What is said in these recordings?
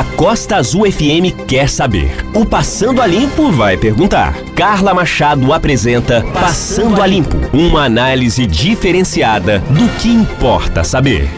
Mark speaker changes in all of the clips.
Speaker 1: A Costa Azul FM quer saber. O Passando a Limpo vai perguntar. Carla Machado apresenta Passando a Limpo uma análise diferenciada do que importa saber.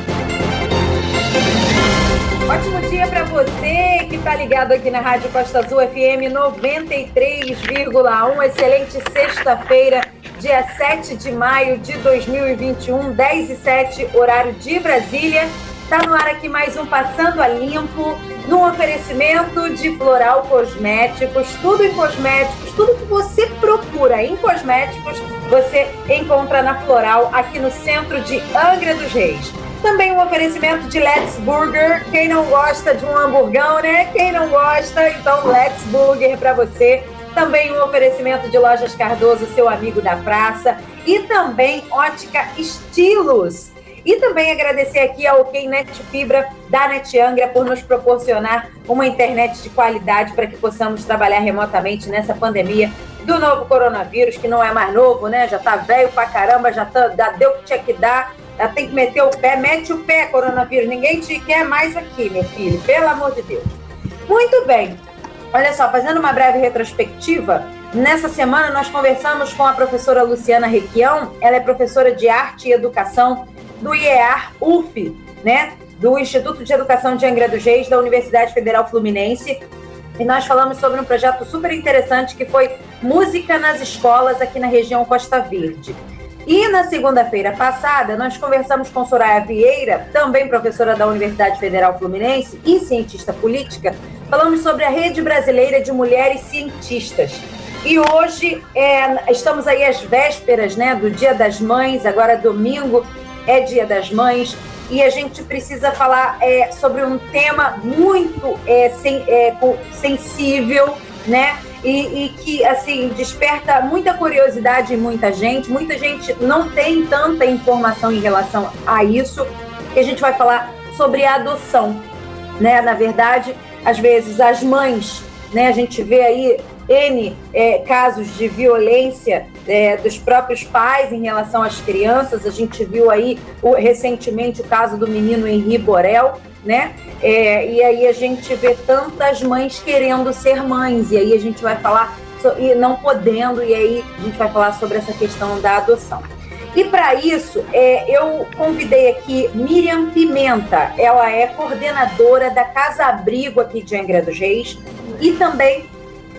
Speaker 2: Ótimo dia para você que está ligado aqui na Rádio Costa Azul FM 93,1. Excelente sexta-feira, dia 7 de maio de 2021, 10 e 7, horário de Brasília. Está no ar aqui mais um Passando a Limpo no oferecimento de Floral Cosméticos, tudo em cosméticos, tudo que você procura em cosméticos, você encontra na Floral, aqui no centro de Angra dos Reis. Também um oferecimento de Let's Burger. Quem não gosta de um hamburgão, né? Quem não gosta, então Let's Burger para você. Também um oferecimento de Lojas Cardoso, seu amigo da praça. E também Ótica Estilos e também agradecer aqui ao OK Fibra da Net por nos proporcionar uma internet de qualidade para que possamos trabalhar remotamente nessa pandemia do novo coronavírus, que não é mais novo, né? Já tá velho pra caramba, já, tá, já deu o que tinha que dar, já tem que meter o pé, mete o pé, coronavírus. Ninguém te quer mais aqui, meu filho, pelo amor de Deus. Muito bem. Olha só, fazendo uma breve retrospectiva, nessa semana nós conversamos com a professora Luciana Requião, ela é professora de arte e educação do IEAR UF, né? Do Instituto de Educação de Angra dos Reis, da Universidade Federal Fluminense. E nós falamos sobre um projeto super interessante que foi Música nas Escolas aqui na região Costa Verde. E na segunda-feira passada, nós conversamos com Soraya Vieira, também professora da Universidade Federal Fluminense e cientista política, falamos sobre a Rede Brasileira de Mulheres Cientistas. E hoje é, estamos aí às vésperas né, do Dia das Mães, agora domingo, é Dia das Mães, e a gente precisa falar é, sobre um tema muito é, sen, é, sensível, né? E, e, que assim desperta muita curiosidade em muita gente. Muita gente não tem tanta informação em relação a isso. E a gente vai falar sobre a adoção, né? Na verdade, às vezes as mães, né? A gente vê aí N é, casos de violência é, dos próprios pais em relação às crianças. A gente viu aí o, recentemente o caso do menino Henri Borel, né? É, e aí a gente vê tantas mães querendo ser mães, e aí a gente vai falar, e não podendo, e aí a gente vai falar sobre essa questão da adoção. E para isso, é, eu convidei aqui Miriam Pimenta, ela é coordenadora da Casa Abrigo aqui de Angra dos Reis, e também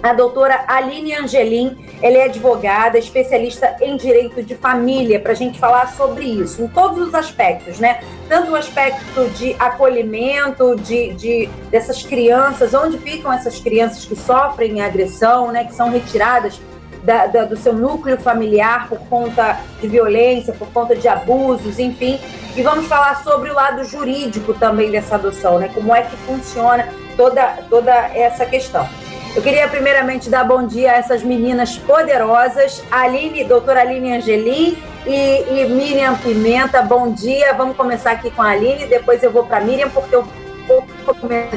Speaker 2: a doutora Aline Angelim, ela é advogada, especialista em direito de família, para a gente falar sobre isso, em todos os aspectos, né? Tanto o aspecto de acolhimento de, de dessas crianças, onde ficam essas crianças que sofrem agressão, né? Que são retiradas da, da, do seu núcleo familiar por conta de violência, por conta de abusos, enfim. E vamos falar sobre o lado jurídico também dessa adoção, né? Como é que funciona toda, toda essa questão. Eu queria primeiramente dar bom dia a essas meninas poderosas, Aline, doutora Aline Angelim e, e Miriam Pimenta. Bom dia. Vamos começar aqui com a Aline, depois eu vou para a Miriam, porque eu vou começar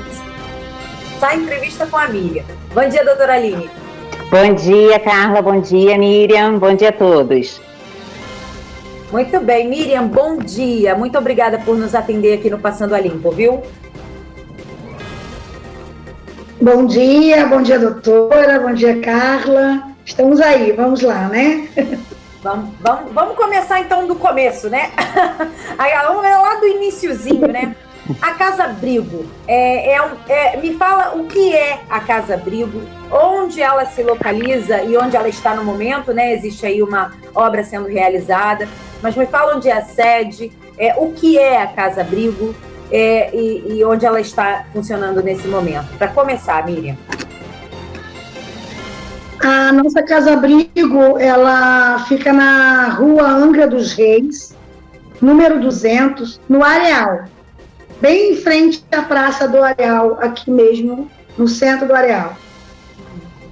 Speaker 2: a entrevista com a Miriam. Bom dia, doutora Aline.
Speaker 3: Bom dia, Carla. Bom dia, Miriam. Bom dia a todos.
Speaker 2: Muito bem, Miriam, bom dia. Muito obrigada por nos atender aqui no Passando a Limpo, viu?
Speaker 4: Bom dia, bom dia, doutora, bom dia, Carla. Estamos aí, vamos lá, né?
Speaker 2: Vamos, vamos, vamos começar então do começo, né? Vamos lá do iníciozinho, né? A Casa Abrigo, é, é, é, me fala o que é a Casa Abrigo, onde ela se localiza e onde ela está no momento, né? Existe aí uma obra sendo realizada, mas me fala onde é a sede, é, o que é a Casa Abrigo, é, e, e onde ela está funcionando nesse momento? Para começar, Miriam.
Speaker 4: A nossa Casa Abrigo, ela fica na rua Angra dos Reis, número 200, no Areal, bem em frente à Praça do Areal, aqui mesmo, no centro do Areal.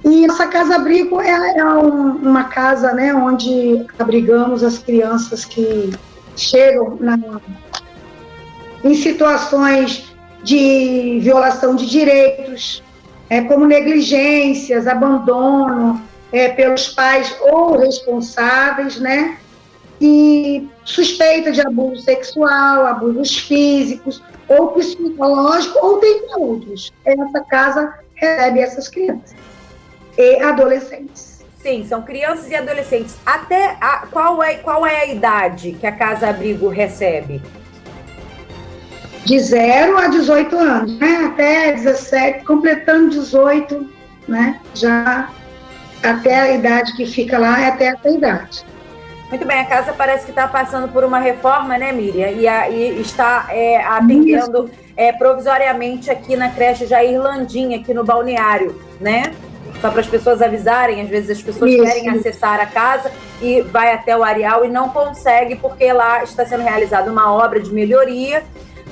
Speaker 4: E nossa Casa Abrigo é, é um, uma casa né, onde abrigamos as crianças que chegam na, em situações de violação de direitos, é, como negligências, abandono é, pelos pais ou responsáveis, né? E suspeita de abuso sexual, abusos físicos ou psicológico, ou tem outros. Essa casa recebe essas crianças e adolescentes.
Speaker 2: Sim, são crianças e adolescentes. Até a, qual, é, qual é a idade que a Casa Abrigo recebe?
Speaker 4: De 0 a 18 anos, né? Até 17, completando 18, né? Já até a idade que fica lá é até essa idade.
Speaker 2: Muito bem, a casa parece que está passando por uma reforma, né, Miriam? E, a, e está é, atendendo é, provisoriamente aqui na creche Jair Landim, aqui no balneário, né? Só para as pessoas avisarem, às vezes as pessoas Isso. querem acessar a casa e vai até o areal e não consegue, porque lá está sendo realizada uma obra de melhoria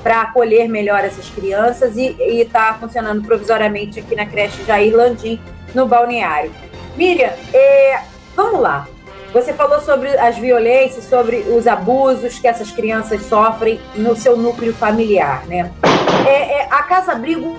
Speaker 2: para acolher melhor essas crianças e está funcionando provisoriamente aqui na creche Jair Landim, no balneário. Miriam, é, vamos lá. Você falou sobre as violências, sobre os abusos que essas crianças sofrem no seu núcleo familiar, né? É, é, a Casa Abrigo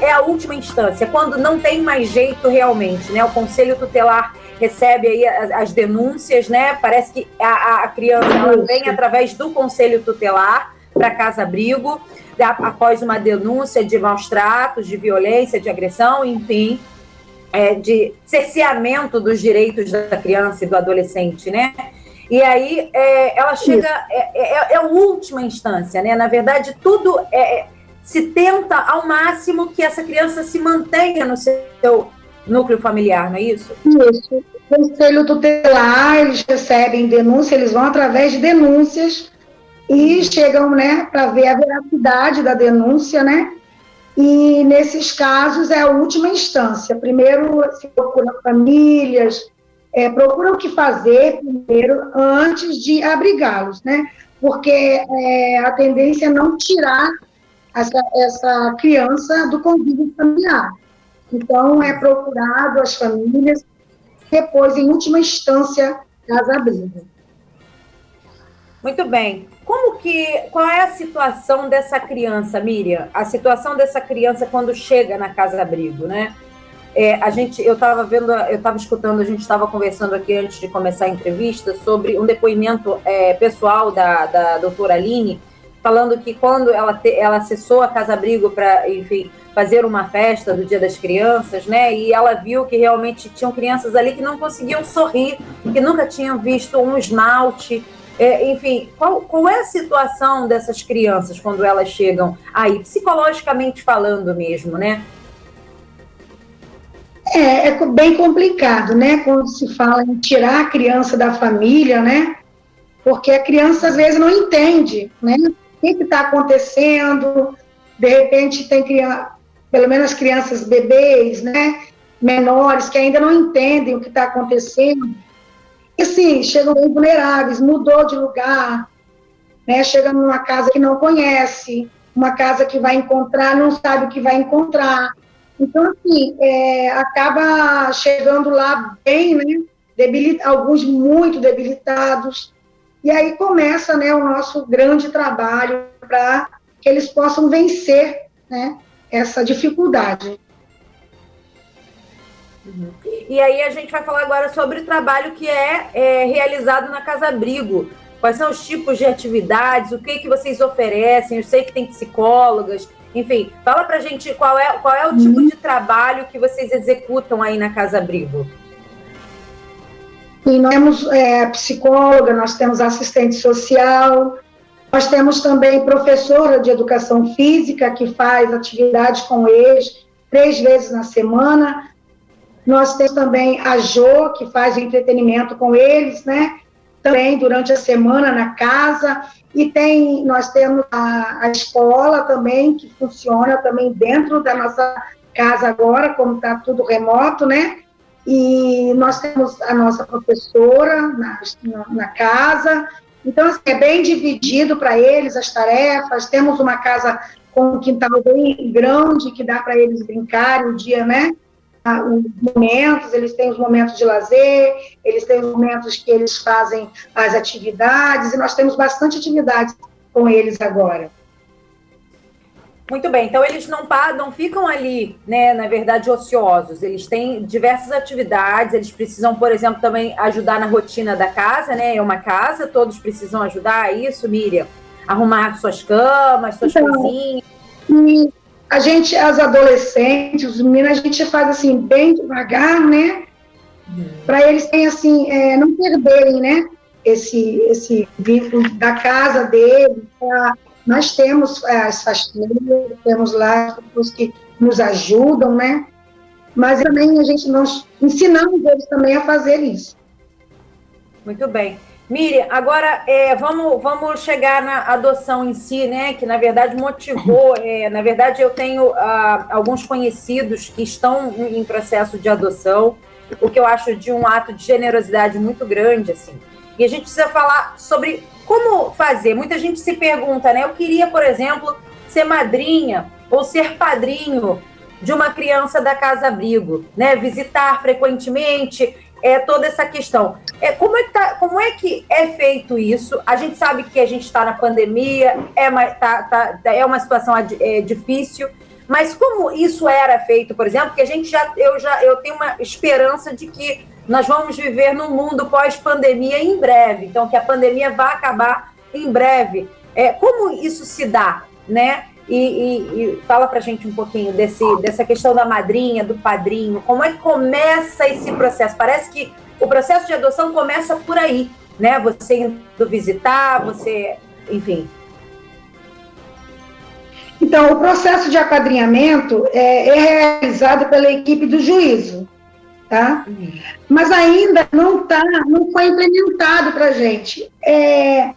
Speaker 2: é a última instância, quando não tem mais jeito realmente, né? O Conselho Tutelar recebe aí as, as denúncias, né? Parece que a, a criança ela vem através do Conselho Tutelar para Casa Abrigo, após uma denúncia de maus tratos, de violência, de agressão, enfim é, de cerceamento dos direitos da criança e do adolescente, né? E aí é, ela chega, é, é, é, a última instância, né? Na verdade, tudo é, é, se tenta ao máximo que essa criança se mantenha no seu núcleo familiar, não é isso?
Speaker 4: Isso. O conselho tutelar, eles recebem denúncia, eles vão através de denúncias e chegam, né, para ver a veracidade da denúncia, né? E nesses casos é a última instância. Primeiro se procura famílias, é, procura o que fazer primeiro antes de abrigá-los, né? Porque é, a tendência é não tirar essa, essa criança do convívio familiar. Então é procurado as famílias, depois, em última instância, as abrigas.
Speaker 2: Muito bem. Como que, qual é a situação dessa criança, Miriam? A situação dessa criança quando chega na casa abrigo, né? É, a gente, eu estava vendo, eu estava escutando, a gente estava conversando aqui antes de começar a entrevista sobre um depoimento é, pessoal da, da doutora Aline, falando que quando ela, te, ela acessou a casa abrigo para, enfim, fazer uma festa do Dia das Crianças, né? E ela viu que realmente tinham crianças ali que não conseguiam sorrir, que nunca tinham visto um esmalte, é, enfim, qual, qual é a situação dessas crianças quando elas chegam aí, psicologicamente falando mesmo, né?
Speaker 4: É, é bem complicado, né? Quando se fala em tirar a criança da família, né? Porque a criança às vezes não entende, né? O que está acontecendo? De repente tem criança, pelo menos crianças bebês, né? Menores que ainda não entendem o que está acontecendo e sim, chegam bem vulneráveis, mudou de lugar, né? chega numa casa que não conhece, uma casa que vai encontrar, não sabe o que vai encontrar. Então, assim, é, acaba chegando lá bem, né? Debilita, alguns muito debilitados. E aí começa né, o nosso grande trabalho para que eles possam vencer né, essa dificuldade.
Speaker 2: Uhum. E aí a gente vai falar agora sobre o trabalho que é, é, realizado na Casa Abrigo. Quais são os tipos de atividades, o que, que vocês oferecem? Eu sei que tem psicólogas, enfim, fala pra gente qual é, qual é o tipo uhum. de trabalho que vocês executam aí na Casa Abrigo.
Speaker 4: E nós temos é, psicóloga, nós temos assistente social, nós temos também professora de educação física que faz atividades com eles três vezes na semana. Nós temos também a Jo, que faz entretenimento com eles, né? Também durante a semana na casa. E tem, nós temos a, a escola também, que funciona também dentro da nossa casa agora, como está tudo remoto, né? E nós temos a nossa professora na, na, na casa. Então, assim, é bem dividido para eles as tarefas. Temos uma casa com um quintal bem grande que dá para eles brincarem o dia, né? Os momentos, eles têm os momentos de lazer, eles têm os momentos que eles fazem as atividades, e nós temos bastante atividades com eles agora.
Speaker 2: Muito bem, então eles não, não ficam ali, né, na verdade, ociosos. Eles têm diversas atividades, eles precisam, por exemplo, também ajudar na rotina da casa, né? É uma casa, todos precisam ajudar, é isso, Miriam? arrumar suas camas, suas então, coisinhas.
Speaker 4: A gente, as adolescentes, os meninos, a gente faz assim, bem devagar, né? Uhum. Para eles terem assim, é, não perderem, né? Esse, esse vínculo da casa deles. Pra, nós temos é, as faxineiras, temos lá pessoas que nos ajudam, né? Mas também a gente nós ensinamos eles também a fazer isso.
Speaker 2: Muito bem. Miriam, agora é, vamos, vamos chegar na adoção em si, né? Que na verdade motivou. É, na verdade, eu tenho ah, alguns conhecidos que estão em processo de adoção, o que eu acho de um ato de generosidade muito grande, assim. E a gente precisa falar sobre como fazer. Muita gente se pergunta, né? Eu queria, por exemplo, ser madrinha ou ser padrinho de uma criança da casa abrigo, né? Visitar frequentemente, é toda essa questão. É, como, é que tá, como é que é feito isso? A gente sabe que a gente está na pandemia, é uma, tá, tá, é uma situação é, difícil, mas como isso era feito, por exemplo, que a gente já eu já eu tenho uma esperança de que nós vamos viver num mundo pós-pandemia em breve, então que a pandemia vai acabar em breve. É, como isso se dá, né? E, e, e fala para gente um pouquinho desse, dessa questão da madrinha, do padrinho, como é que começa esse processo? Parece que o processo de adoção começa por aí, né? Você indo visitar, você, enfim.
Speaker 4: Então, o processo de apadrinhamento é, é realizado pela equipe do juízo, tá? Uhum. Mas ainda não tá, não foi implementado para gente. É,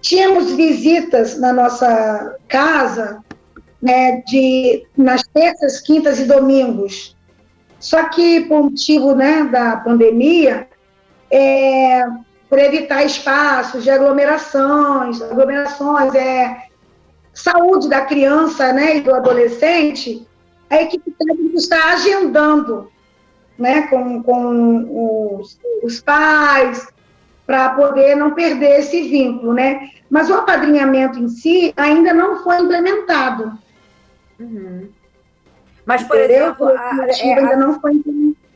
Speaker 4: tínhamos visitas na nossa casa né, de, nas terças, quintas e domingos. Só que, por motivo né, da pandemia, é, por evitar espaços de aglomerações, aglomerações, é, saúde da criança né, e do adolescente, a equipe técnica está agendando né, com, com os, os pais, para poder não perder esse vínculo, né? Mas o apadrinhamento em si ainda não foi implementado.
Speaker 2: Uhum. Mas, por Entendeu? exemplo, a, a, ainda não foi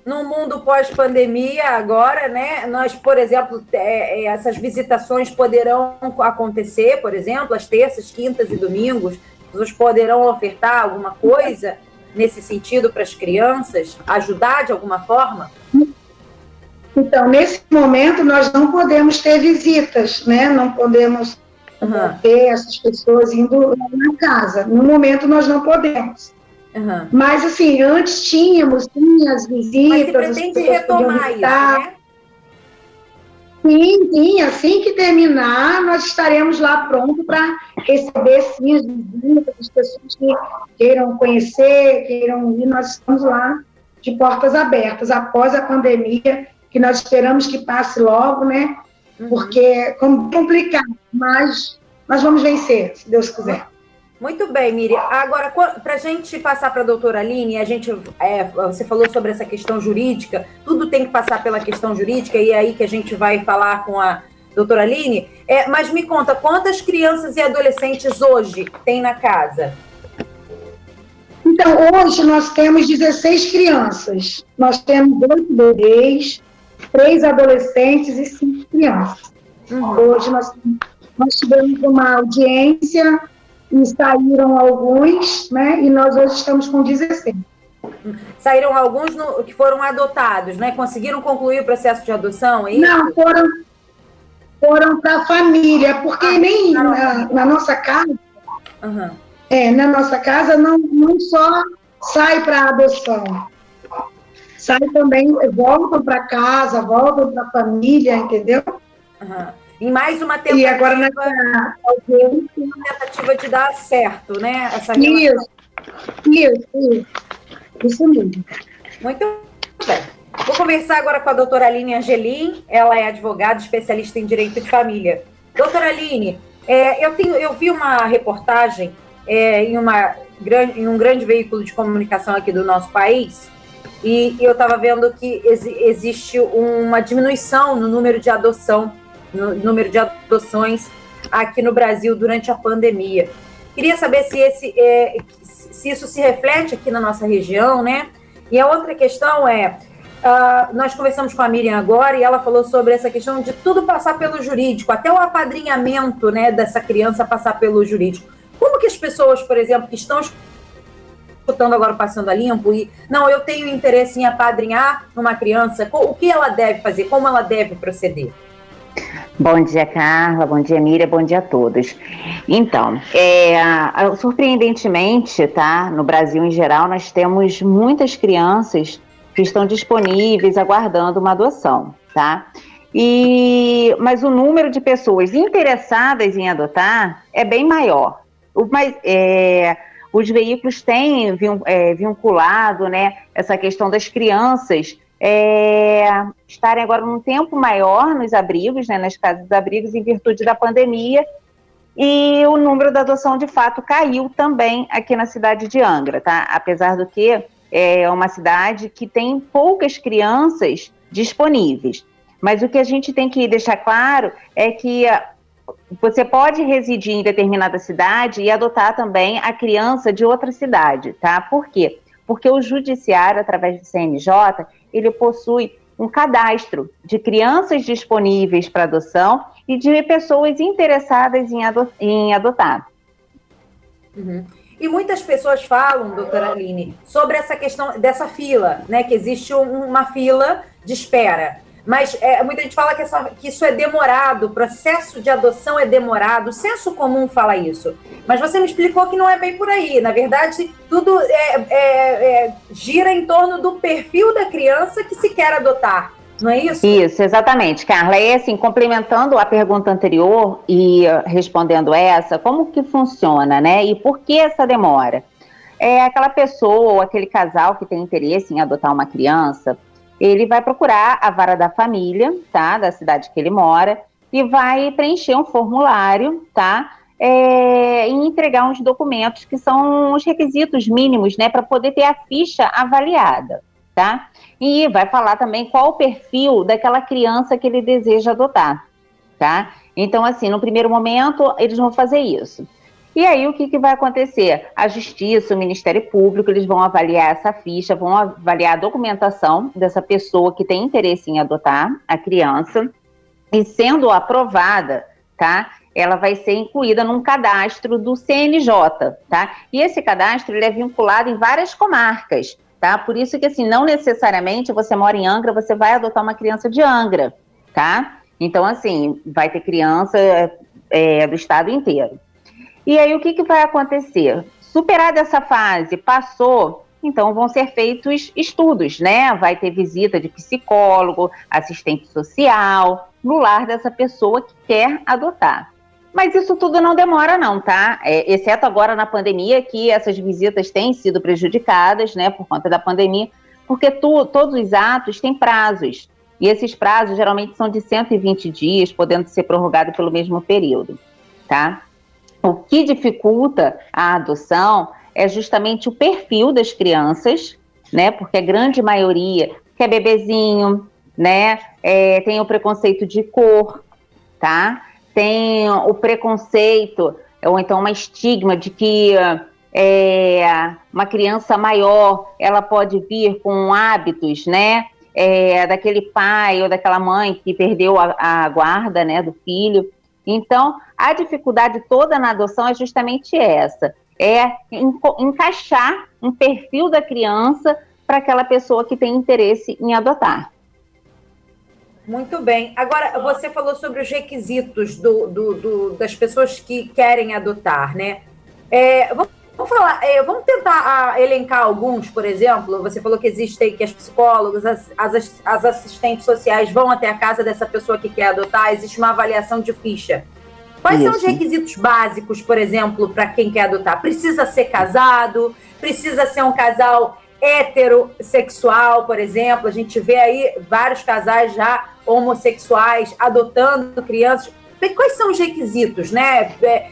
Speaker 2: no mundo pós-pandemia agora, né? Nós, por exemplo, é, é, essas visitações poderão acontecer, por exemplo, às terças, quintas e domingos. Pessoas poderão ofertar alguma coisa nesse sentido para as crianças, ajudar de alguma forma?
Speaker 4: Então, nesse momento, nós não podemos ter visitas, né? Não podemos uhum. ter essas pessoas indo na casa. No momento, nós não podemos. Uhum. Mas, assim, antes tínhamos sim, as visitas. Mas
Speaker 2: você pretende retomar isso, né?
Speaker 4: Sim, sim, assim que terminar, nós estaremos lá pronto para receber sim as visitas, as pessoas que queiram conhecer, queiram ir, nós estamos lá de portas abertas após a pandemia, que nós esperamos que passe logo, né? Uhum. Porque é complicado, mas nós vamos vencer, se Deus quiser.
Speaker 2: Muito bem, Miriam. Agora, para a gente passar para a doutora Aline, a gente, é, você falou sobre essa questão jurídica, tudo tem que passar pela questão jurídica, e é aí que a gente vai falar com a doutora Aline. É, mas me conta, quantas crianças e adolescentes hoje tem na casa?
Speaker 4: Então, hoje nós temos 16 crianças. Nós temos dois bebês, três adolescentes e cinco crianças. Uhum. Hoje nós, nós tivemos uma audiência e saíram alguns, né? E nós hoje estamos com 16.
Speaker 2: Saíram alguns no, que foram adotados, né? Conseguiram concluir o processo de adoção?
Speaker 4: É não, foram, foram para a família, porque ah, nem na, na, nossa casa, uhum. é, na nossa casa não, não só sai para adoção. Sai também, voltam para casa, voltam para a família, entendeu?
Speaker 2: Uhum. Em mais uma tentativa,
Speaker 4: e agora nessa...
Speaker 2: uma tentativa de dar certo, né? Essa
Speaker 4: isso, isso, isso. Isso mesmo.
Speaker 2: Muito bem. Vou conversar agora com a doutora Aline Angelim. Ela é advogada, especialista em direito de família. Doutora Aline, é, eu, tenho, eu vi uma reportagem é, em, uma, em um grande veículo de comunicação aqui do nosso país e eu estava vendo que ex, existe uma diminuição no número de adoção no número de adoções aqui no Brasil durante a pandemia. Queria saber se, esse, é, se isso se reflete aqui na nossa região, né? E a outra questão é, Uh, nós conversamos com a Miriam agora e ela falou sobre essa questão de tudo passar pelo jurídico, até o apadrinhamento né, dessa criança passar pelo jurídico. Como que as pessoas, por exemplo, que estão escutando agora Passando a Limpo e, não, eu tenho interesse em apadrinhar uma criança, o que ela deve fazer, como ela deve proceder?
Speaker 3: Bom dia, Carla. Bom dia, Miriam. Bom dia a todos. Então, é, surpreendentemente, tá? No Brasil em geral, nós temos muitas crianças que estão disponíveis aguardando uma adoção, tá? E, mas o número de pessoas interessadas em adotar é bem maior. O, mas, é, os veículos têm é, vinculado né, essa questão das crianças é, estarem agora num tempo maior nos abrigos, né, nas casas de abrigos, em virtude da pandemia, e o número da adoção de fato caiu também aqui na cidade de Angra, tá? Apesar do que é uma cidade que tem poucas crianças disponíveis. Mas o que a gente tem que deixar claro é que você pode residir em determinada cidade e adotar também a criança de outra cidade, tá? Por quê? Porque o judiciário, através do CNJ, ele possui um cadastro de crianças disponíveis para adoção e de pessoas interessadas em, ado em adotar.
Speaker 2: Uhum. E muitas pessoas falam, doutora Aline, sobre essa questão dessa fila, né? Que existe uma fila de espera. Mas é, muita gente fala que, essa, que, isso é demorado, o processo de adoção é demorado, o senso comum fala isso. Mas você me explicou que não é bem por aí. Na verdade, tudo é, é, é, gira em torno do perfil da criança que se quer adotar. Não é isso?
Speaker 3: Isso, exatamente, Carla. E assim, complementando a pergunta anterior e respondendo essa, como que funciona, né? E por que essa demora? É aquela pessoa ou aquele casal que tem interesse em adotar uma criança, ele vai procurar a vara da família, tá? Da cidade que ele mora, e vai preencher um formulário, tá? É, e entregar uns documentos que são os requisitos mínimos, né, para poder ter a ficha avaliada, tá? E vai falar também qual o perfil daquela criança que ele deseja adotar, tá? Então, assim, no primeiro momento, eles vão fazer isso. E aí, o que, que vai acontecer? A Justiça, o Ministério Público, eles vão avaliar essa ficha, vão avaliar a documentação dessa pessoa que tem interesse em adotar a criança, e sendo aprovada, tá? Ela vai ser incluída num cadastro do CNJ, tá? E esse cadastro ele é vinculado em várias comarcas, tá? Por isso que, assim, não necessariamente você mora em Angra, você vai adotar uma criança de Angra, tá? Então, assim, vai ter criança é, do estado inteiro. E aí o que, que vai acontecer? Superada essa fase, passou, então vão ser feitos estudos, né? Vai ter visita de psicólogo, assistente social, no lar dessa pessoa que quer adotar. Mas isso tudo não demora, não, tá? É, exceto agora na pandemia, que essas visitas têm sido prejudicadas, né, por conta da pandemia, porque tu, todos os atos têm prazos. E esses prazos geralmente são de 120 dias, podendo ser prorrogado pelo mesmo período, tá? O que dificulta a adoção é justamente o perfil das crianças, né? Porque a grande maioria quer bebezinho, né? É, tem o preconceito de cor, tá? Tem o preconceito, ou então uma estigma de que é, uma criança maior ela pode vir com hábitos, né? É, daquele pai ou daquela mãe que perdeu a, a guarda, né, do filho. Então, a dificuldade toda na adoção é justamente essa: é encaixar um perfil da criança para aquela pessoa que tem interesse em adotar.
Speaker 2: Muito bem. Agora, você falou sobre os requisitos do, do, do das pessoas que querem adotar, né? É, vamos Vamos falar, é, vamos tentar ah, elencar alguns, por exemplo. Você falou que existem que as psicólogas, as, as, as, assistentes sociais vão até a casa dessa pessoa que quer adotar. Existe uma avaliação de ficha. Quais Isso. são os requisitos básicos, por exemplo, para quem quer adotar? Precisa ser casado? Precisa ser um casal heterossexual, por exemplo? A gente vê aí vários casais já homossexuais adotando crianças. Quais são os requisitos, né? É,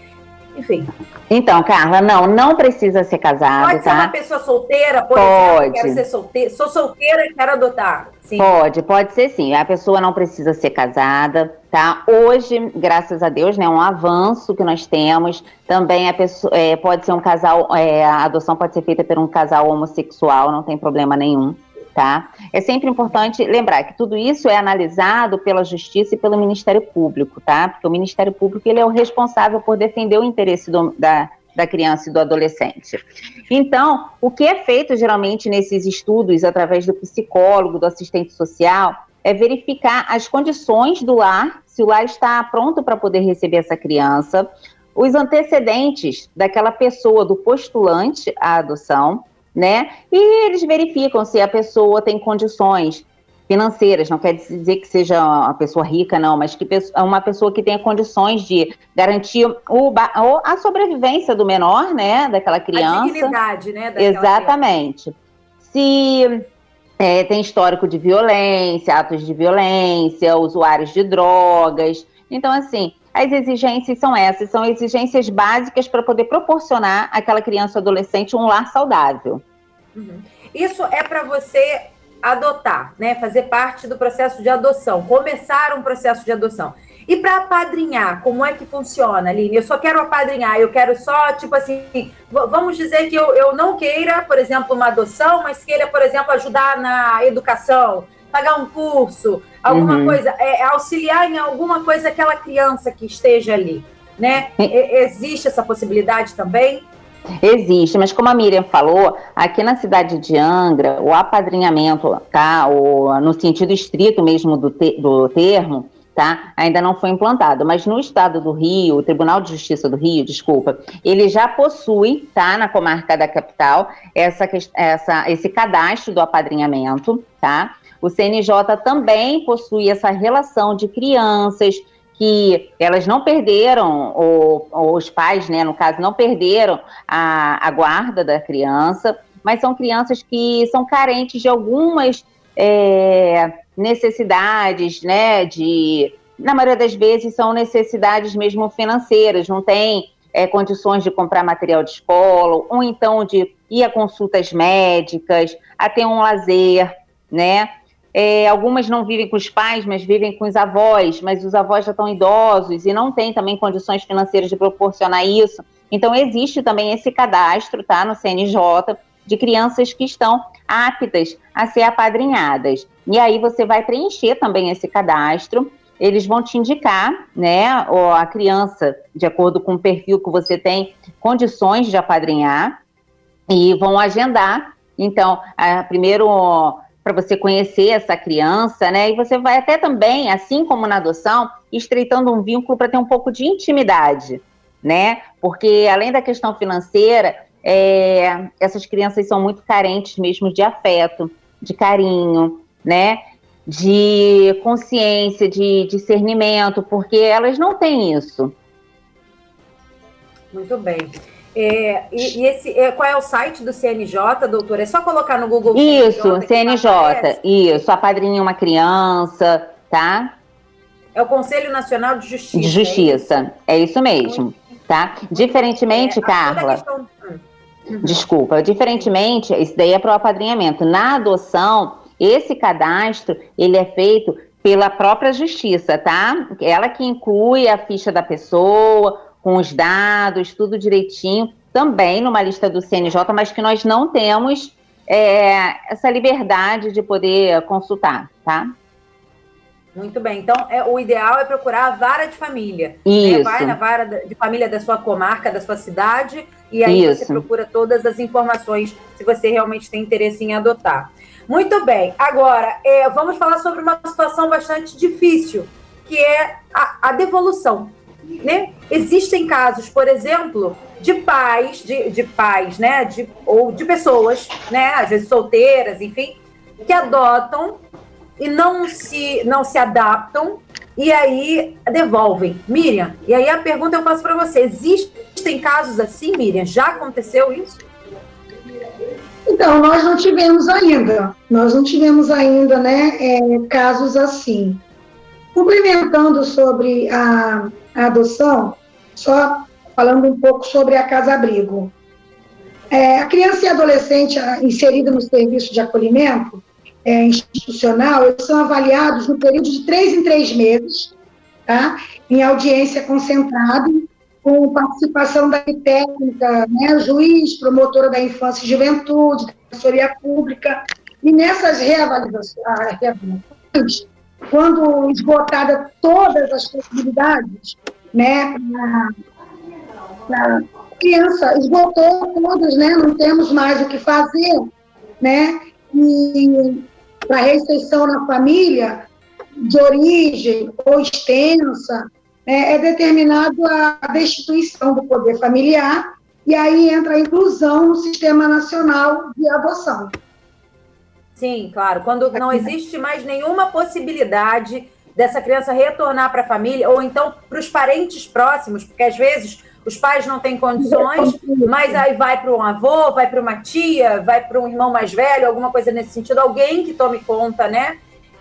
Speaker 2: enfim.
Speaker 3: Então, Carla, não, não precisa ser casado,
Speaker 2: Pode
Speaker 3: tá?
Speaker 2: ser uma pessoa solteira, por
Speaker 3: pode.
Speaker 2: exemplo, quero ser solteira, sou solteira e quero adotar.
Speaker 3: Sim. Pode, pode ser sim. A pessoa não precisa ser casada, tá? Hoje, graças a Deus, né, um avanço que nós temos. Também a pessoa é, pode ser um casal, é, a adoção pode ser feita por um casal homossexual, não tem problema nenhum, tá? É sempre importante lembrar que tudo isso é analisado pela Justiça e pelo Ministério Público, tá? Porque o Ministério Público ele é o responsável por defender o interesse do, da, da criança e do adolescente. Então, o que é feito geralmente nesses estudos, através do psicólogo, do assistente social, é verificar as condições do lar, se o lar está pronto para poder receber essa criança, os antecedentes daquela pessoa, do postulante à adoção, né? E eles verificam se a pessoa tem condições financeiras, não quer dizer que seja uma pessoa rica, não, mas que é uma pessoa que tenha condições de garantir o, a sobrevivência do menor, né, daquela criança. A
Speaker 2: dignidade, né?
Speaker 3: Exatamente. Criança. Se é, tem histórico de violência, atos de violência, usuários de drogas. Então, assim, as exigências são essas, são exigências básicas para poder proporcionar àquela criança ou adolescente um lar saudável.
Speaker 2: Uhum. Isso é para você adotar, né? Fazer parte do processo de adoção, começar um processo de adoção. E para apadrinhar, como é que funciona, Aline? Eu só quero apadrinhar, eu quero só, tipo assim, vamos dizer que eu, eu não queira, por exemplo, uma adoção, mas queira, por exemplo, ajudar na educação, pagar um curso, alguma uhum. coisa, é, auxiliar em alguma coisa aquela criança que esteja ali, né? Existe essa possibilidade também?
Speaker 3: Existe, mas como a Miriam falou, aqui na cidade de Angra, o apadrinhamento, tá? O, no sentido estrito mesmo do, te, do termo, tá? Ainda não foi implantado, mas no estado do Rio, o Tribunal de Justiça do Rio, desculpa, ele já possui, tá? Na comarca da capital, essa, essa, esse cadastro do apadrinhamento, tá? O CNJ também possui essa relação de crianças que elas não perderam, ou, ou os pais, né, no caso, não perderam a, a guarda da criança, mas são crianças que são carentes de algumas é, necessidades, né, de, na maioria das vezes são necessidades mesmo financeiras, não tem é, condições de comprar material de escola, ou então de ir a consultas médicas, a ter um lazer, né, é, algumas não vivem com os pais, mas vivem com os avós, mas os avós já estão idosos e não têm também condições financeiras de proporcionar isso. Então, existe também esse cadastro, tá, no CNJ, de crianças que estão aptas a ser apadrinhadas. E aí você vai preencher também esse cadastro. Eles vão te indicar, né, a criança, de acordo com o perfil que você tem, condições de apadrinhar e vão agendar. Então, a, primeiro para você conhecer essa criança, né? E você vai até também, assim como na adoção, estreitando um vínculo para ter um pouco de intimidade, né? Porque além da questão financeira, é, essas crianças são muito carentes mesmo de afeto, de carinho, né? De consciência, de discernimento, porque elas não têm isso.
Speaker 2: Muito bem. É, e, e esse, é, qual é o site do CNJ, doutor? É só colocar no Google
Speaker 3: Isso, CNJ, CNJ isso, apadrinha uma criança, tá?
Speaker 2: É o Conselho Nacional de Justiça.
Speaker 3: De Justiça, é isso, é isso mesmo, tá? Diferentemente, é, Carla. Questão... Hum. Desculpa, diferentemente, isso daí é para o apadrinhamento. Na adoção, esse cadastro, ele é feito pela própria justiça, tá? Ela que inclui a ficha da pessoa, com os dados, tudo direitinho, também numa lista do CNJ, mas que nós não temos é, essa liberdade de poder consultar, tá?
Speaker 2: Muito bem. Então, é, o ideal é procurar a vara de família.
Speaker 3: Isso. Né?
Speaker 2: Vai na vara de família da sua comarca, da sua cidade, e aí Isso. você procura todas as informações se você realmente tem interesse em adotar. Muito bem. Agora, é, vamos falar sobre uma situação bastante difícil, que é a, a devolução né? Existem casos, por exemplo, de pais, de, de pais, né? De, ou de pessoas, né? Às vezes solteiras, enfim, que adotam e não se, não se adaptam e aí devolvem. Miriam, e aí a pergunta eu faço para você: existem casos assim, Miriam? Já aconteceu isso?
Speaker 4: Então, nós não tivemos ainda, nós não tivemos ainda, né, é, casos assim. Complementando sobre a, a adoção, só falando um pouco sobre a casa-abrigo. É, a criança e adolescente inserida no serviço de acolhimento é, institucional, eles são avaliados no período de três em três meses, tá? em audiência concentrada, com participação da técnica, né, juiz, promotora da infância e juventude, da assessoria pública, E nessas reavaliações, quando esgotada todas as possibilidades, né, para criança, esgotou todas, né, não temos mais o que fazer, né, e para restrição na família, de origem ou extensa, né, é determinado a destituição do poder familiar, e aí entra a inclusão no Sistema Nacional de Adoção.
Speaker 2: Sim, claro. Quando não existe mais nenhuma possibilidade dessa criança retornar para a família, ou então para os parentes próximos, porque às vezes os pais não têm condições, mas aí vai para um avô, vai para uma tia, vai para um irmão mais velho, alguma coisa nesse sentido, alguém que tome conta, né?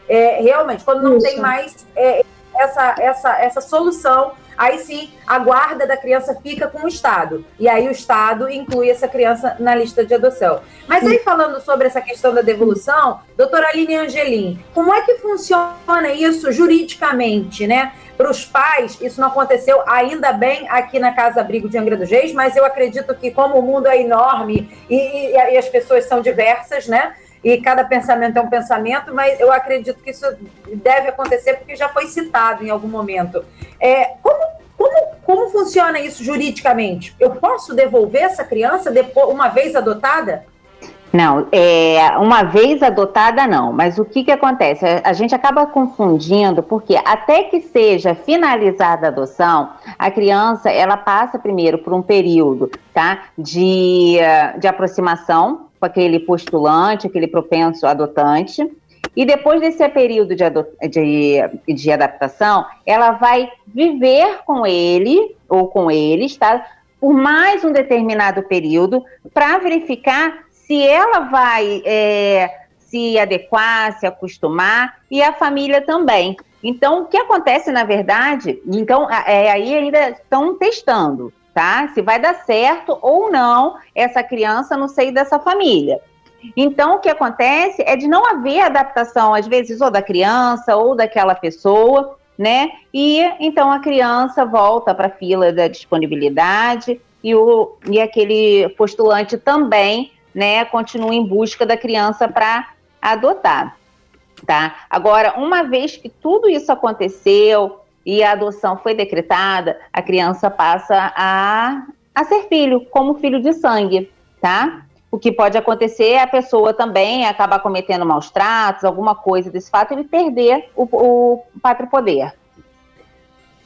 Speaker 2: É, realmente, quando não Isso. tem mais é, essa, essa, essa solução, aí sim a guarda da criança fica com o Estado. E aí o Estado inclui essa criança na lista de adoção. Mas aí falando sobre essa questão da devolução, doutora Aline Angelim, como é que funciona isso juridicamente, né? Para os pais, isso não aconteceu ainda bem aqui na Casa Abrigo de Angra dos Reis, mas eu acredito que como o mundo é enorme e, e, e as pessoas são diversas, né? E cada pensamento é um pensamento, mas eu acredito que isso deve acontecer porque já foi citado em algum momento. É, como, como, como funciona isso juridicamente? Eu posso devolver essa criança depois, uma vez adotada?
Speaker 3: Não, é, uma vez adotada não, mas o que, que acontece? A gente acaba confundindo, porque até que seja finalizada a adoção, a criança ela passa primeiro por um período tá, de, de aproximação com aquele postulante, aquele propenso adotante. E depois desse período de, de, de adaptação, ela vai viver com ele ou com eles, tá? Por mais um determinado período, para verificar se ela vai é, se adequar, se acostumar, e a família também. Então, o que acontece, na verdade, então, é, aí ainda estão testando tá? Se vai dar certo ou não essa criança no seio dessa família. Então, o que acontece é de não haver adaptação, às vezes, ou da criança ou daquela pessoa, né? E então a criança volta para a fila da disponibilidade e, o, e aquele postulante também, né, continua em busca da criança para adotar, tá? Agora, uma vez que tudo isso aconteceu, e a adoção foi decretada, a criança passa a, a ser filho, como filho de sangue, tá? O que pode acontecer é a pessoa também acabar cometendo maus tratos, alguma coisa desse fato, e perder o, o pátrio poder.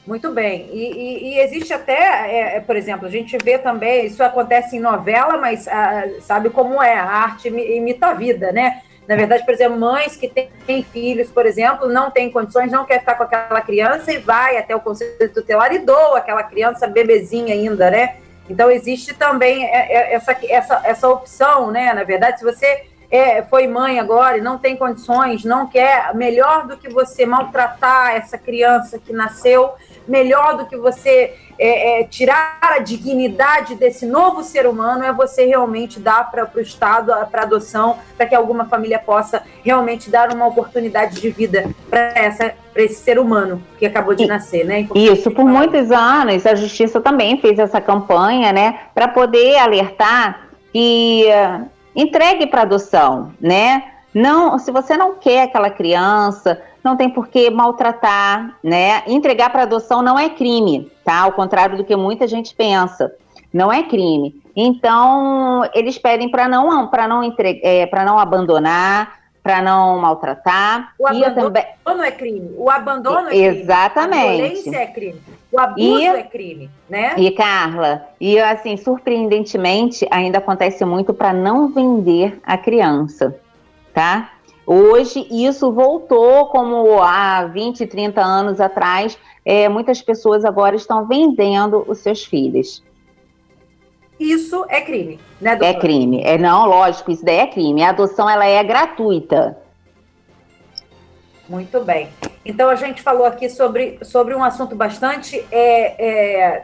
Speaker 2: Muito bem. E, e, e existe até, é, é, por exemplo, a gente vê também, isso acontece em novela, mas ah, sabe como é, a arte imita a vida, né? Na verdade, por exemplo, mães que têm filhos, por exemplo, não têm condições, não quer ficar com aquela criança e vai até o conselho tutelar e doa aquela criança bebezinha ainda, né? Então existe também é, é, essa, essa, essa opção, né? Na verdade, se você é, foi mãe agora e não tem condições, não quer, melhor do que você maltratar essa criança que nasceu, melhor do que você é, é, tirar a dignidade desse novo ser humano é você realmente dar para o Estado, para adoção, para que alguma família possa realmente dar uma oportunidade de vida para esse ser humano que acabou de nascer, né?
Speaker 3: Isso, por muitos anos a Justiça também fez essa campanha, né, para poder alertar que entregue para adoção, né? Não, se você não quer aquela criança, não tem por que maltratar, né? Entregar para adoção não é crime, tá? Ao contrário do que muita gente pensa, não é crime. Então eles pedem para não para não entre, é, para não abandonar, para não maltratar.
Speaker 2: O abandono também... é crime. O abandono é crime.
Speaker 3: Exatamente. A
Speaker 2: violência é crime. O abuso e, é crime, né?
Speaker 3: E Carla, e assim, surpreendentemente, ainda acontece muito para não vender a criança, tá? Hoje, isso voltou como há 20, 30 anos atrás. É, muitas pessoas agora estão vendendo os seus filhos.
Speaker 2: Isso é crime, né,
Speaker 3: doutora? É crime. É, não, lógico, isso daí é crime. A adoção, ela é gratuita.
Speaker 2: Muito bem. Então, a gente falou aqui sobre, sobre um assunto bastante... É, é,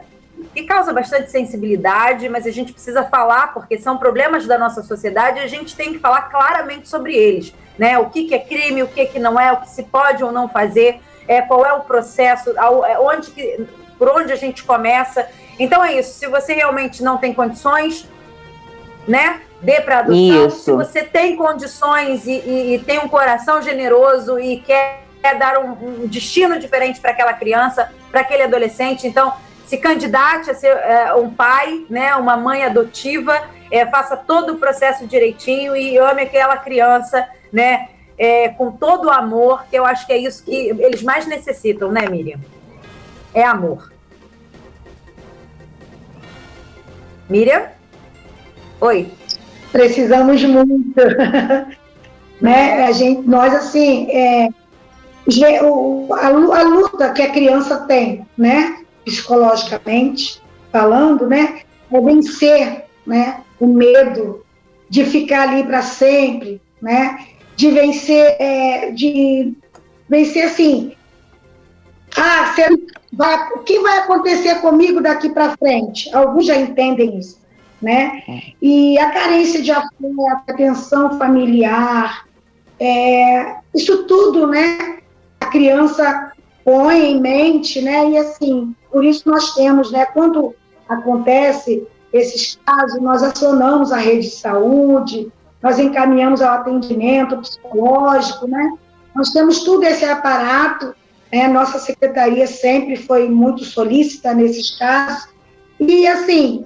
Speaker 2: que causa bastante sensibilidade, mas a gente precisa falar, porque são problemas da nossa sociedade, e a gente tem que falar claramente sobre eles né? O que, que é crime, o que, que não é, o que se pode ou não fazer, é, qual é o processo, é, onde que, por onde a gente começa. Então é isso. Se você realmente não tem condições, né? Dê para adoção. Isso. Se você tem condições e, e, e, tem um coração generoso e quer, dar um, um, destino diferente para aquela criança, para aquele adolescente, então se candidate a ser é, um pai, né? Uma mãe adotiva, é, faça todo o processo direitinho e ame aquela criança, né? É, com todo o amor, que eu acho que é isso que eles mais necessitam, né, Miriam? É amor. Miriam? Oi.
Speaker 4: Precisamos muito. né? A gente, nós, assim, é, a, luta que a criança tem, né? Psicologicamente falando, né? É vencer, né? O medo de ficar ali para sempre, né? De vencer, é, de vencer assim. Ah, vai, o que vai acontecer comigo daqui para frente? Alguns já entendem isso né? E a carência de afeto, atenção familiar, é, isso tudo, né? A criança põe em mente, né? E assim, por isso nós temos, né? Quando acontece esses casos, nós acionamos a rede de saúde, nós encaminhamos ao atendimento psicológico, né? Nós temos tudo esse aparato, né? Nossa secretaria sempre foi muito solícita nesses casos. E assim,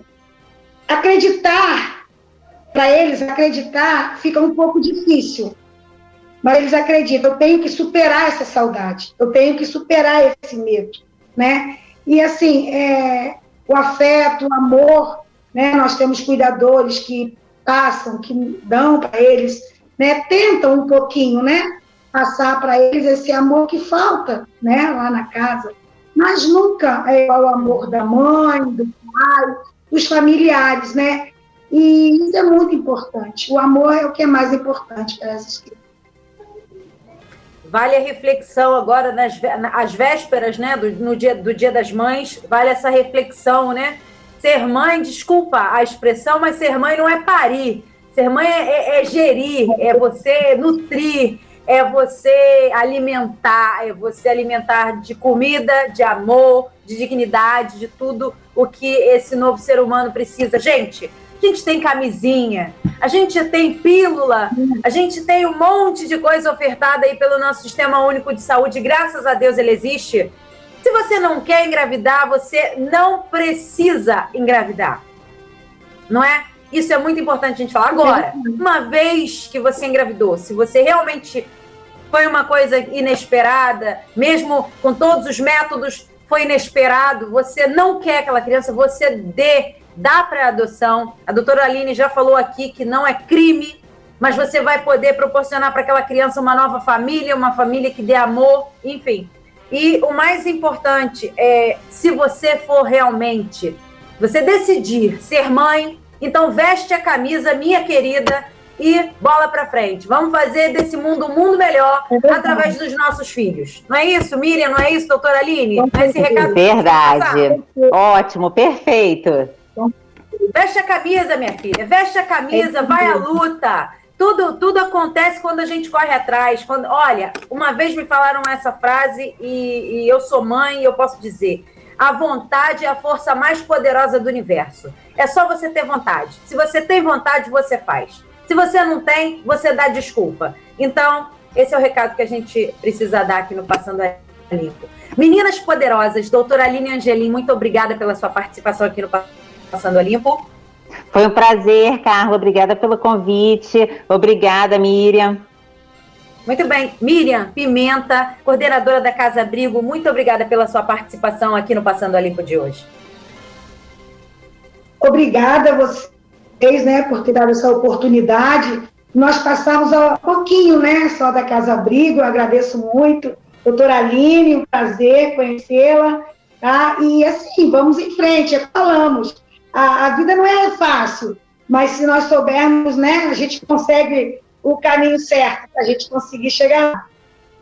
Speaker 4: acreditar, para eles, acreditar fica um pouco difícil. Mas eles acreditam, eu tenho que superar essa saudade, eu tenho que superar esse medo, né? E assim, é, o afeto, o amor, né? Nós temos cuidadores que passam, que dão para eles, né? Tentam um pouquinho, né? Passar para eles esse amor que falta, né? Lá na casa. Mas nunca é igual o amor da mãe, do pai, dos familiares, né? E isso é muito importante. O amor é o que é mais importante para essas crianças.
Speaker 2: Vale a reflexão agora nas as vésperas, né, do, no dia, do Dia das Mães, vale essa reflexão, né? Ser mãe, desculpa a expressão, mas ser mãe não é parir. Ser mãe é, é, é gerir, é você nutrir, é você alimentar, é você alimentar de comida, de amor, de dignidade, de tudo o que esse novo ser humano precisa. Gente, a gente tem camisinha, a gente tem pílula, a gente tem um monte de coisa ofertada aí pelo nosso Sistema Único de Saúde, graças a Deus ele existe. Se você não quer engravidar, você não precisa engravidar. Não é? Isso é muito importante a gente falar. Agora, uma vez que você engravidou, se você realmente foi uma coisa inesperada, mesmo com todos os métodos, foi inesperado, você não quer aquela criança, você dê, dá para adoção. A doutora Aline já falou aqui que não é crime, mas você vai poder proporcionar para aquela criança uma nova família, uma família que dê amor, enfim. E o mais importante é, se você for realmente, você decidir ser mãe, então veste a camisa, minha querida, e bola para frente. Vamos fazer desse mundo um mundo melhor é através dos nossos filhos. Não é isso, Miriam? Não é isso, doutora Aline? Não é esse recado?
Speaker 3: Verdade. Ótimo, perfeito.
Speaker 2: Veste a camisa, minha filha. Veste a camisa, vai à luta. Tudo, tudo acontece quando a gente corre atrás. Quando, olha, uma vez me falaram essa frase e, e eu sou mãe e eu posso dizer: a vontade é a força mais poderosa do universo. É só você ter vontade. Se você tem vontade, você faz. Se você não tem, você dá desculpa. Então, esse é o recado que a gente precisa dar aqui no Passando a Limpo. Meninas poderosas, doutora Aline Angelim, muito obrigada pela sua participação aqui no Passando a Limpo.
Speaker 3: Foi um prazer, Carla. Obrigada pelo convite. Obrigada, Miriam.
Speaker 2: Muito bem. Miriam Pimenta, coordenadora da Casa Abrigo, muito obrigada pela sua participação aqui no Passando a Limpo de hoje.
Speaker 4: Obrigada a você vocês, né, por ter dado essa oportunidade. Nós passamos um pouquinho, né, só da Casa Abrigo, eu agradeço muito. Doutora Aline, um prazer conhecê-la, tá? E assim, vamos em frente, falamos. A, a vida não é fácil, mas se nós soubermos, né, a gente consegue o caminho certo para a gente conseguir chegar.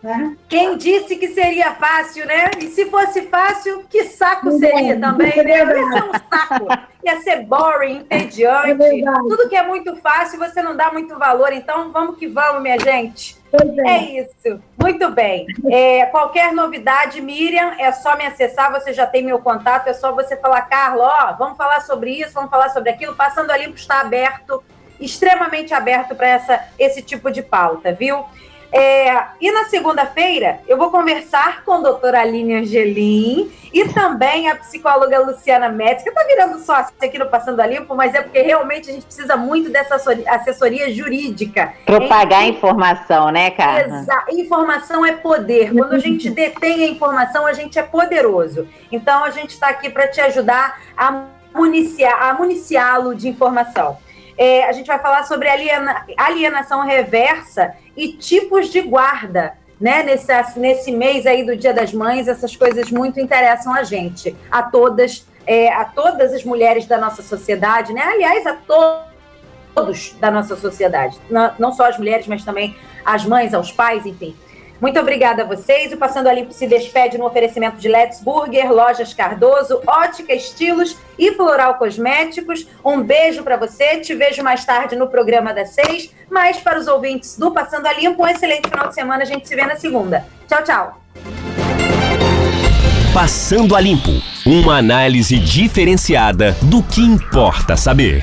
Speaker 2: Né? Quem disse que seria fácil, né? E se fosse fácil, que saco seria é, também, né? Ia ser um saco, ia ser boring, entediante. É Tudo que é muito fácil, você não dá muito valor. Então, vamos que vamos, minha gente. É. é. isso. Muito bem. É, qualquer novidade, Miriam, é só me acessar, você já tem meu contato, é só você falar, Carla, ó, vamos falar sobre isso, vamos falar sobre aquilo. Passando a Limpo está aberto extremamente aberto para esse tipo de pauta, viu? É, e na segunda-feira eu vou conversar com a doutora Aline Angelim e também a psicóloga Luciana Metz, que está virando sócia aqui no Passando a Limpo, mas é porque realmente a gente precisa muito dessa assessoria jurídica.
Speaker 3: Propagar em... informação, né? Exato.
Speaker 2: Informação é poder. Quando a gente detém a informação, a gente é poderoso. Então a gente está aqui para te ajudar a municiar, a municiá-lo de informação. É, a gente vai falar sobre aliena, alienação reversa e tipos de guarda. Né, nesse, nesse mês aí do Dia das Mães, essas coisas muito interessam a gente, a todas, é, a todas as mulheres da nossa sociedade, né? Aliás, a to todos da nossa sociedade, não, não só as mulheres, mas também as mães, aos pais, enfim. Muito obrigada a vocês. O Passando a Limpo se despede no oferecimento de Let's Burger, Lojas Cardoso, Ótica Estilos e Floral Cosméticos. Um beijo para você. Te vejo mais tarde no programa das seis. Mas para os ouvintes do Passando a Limpo, um excelente final de semana. A gente se vê na segunda. Tchau, tchau.
Speaker 1: Passando a Limpo uma análise diferenciada do que importa saber.